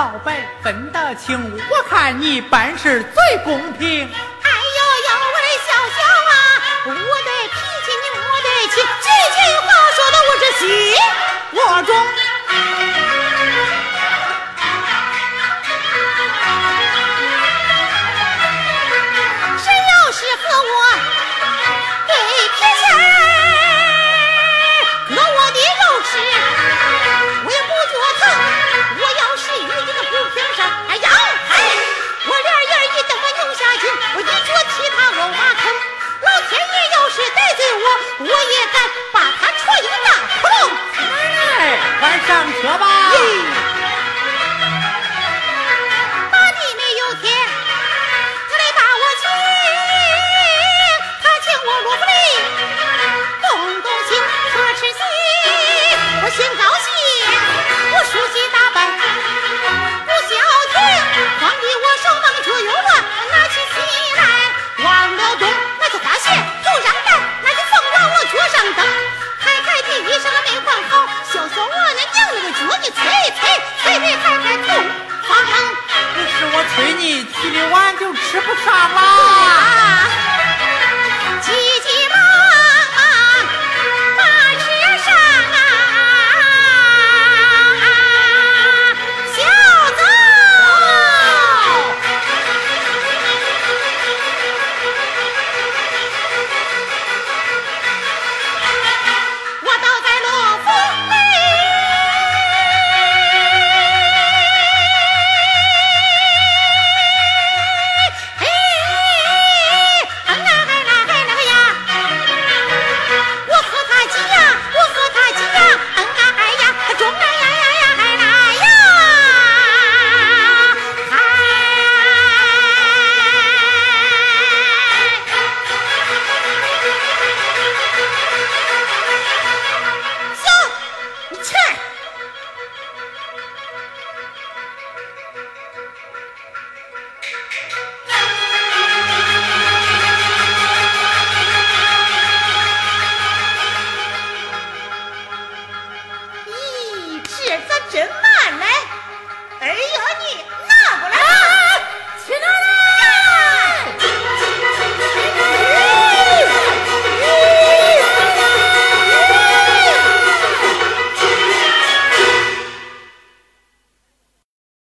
老辈分得清，我看你办事最公平。哎呦呦喂，小小啊，我的脾气你莫得气，几句话说的我这心，我中。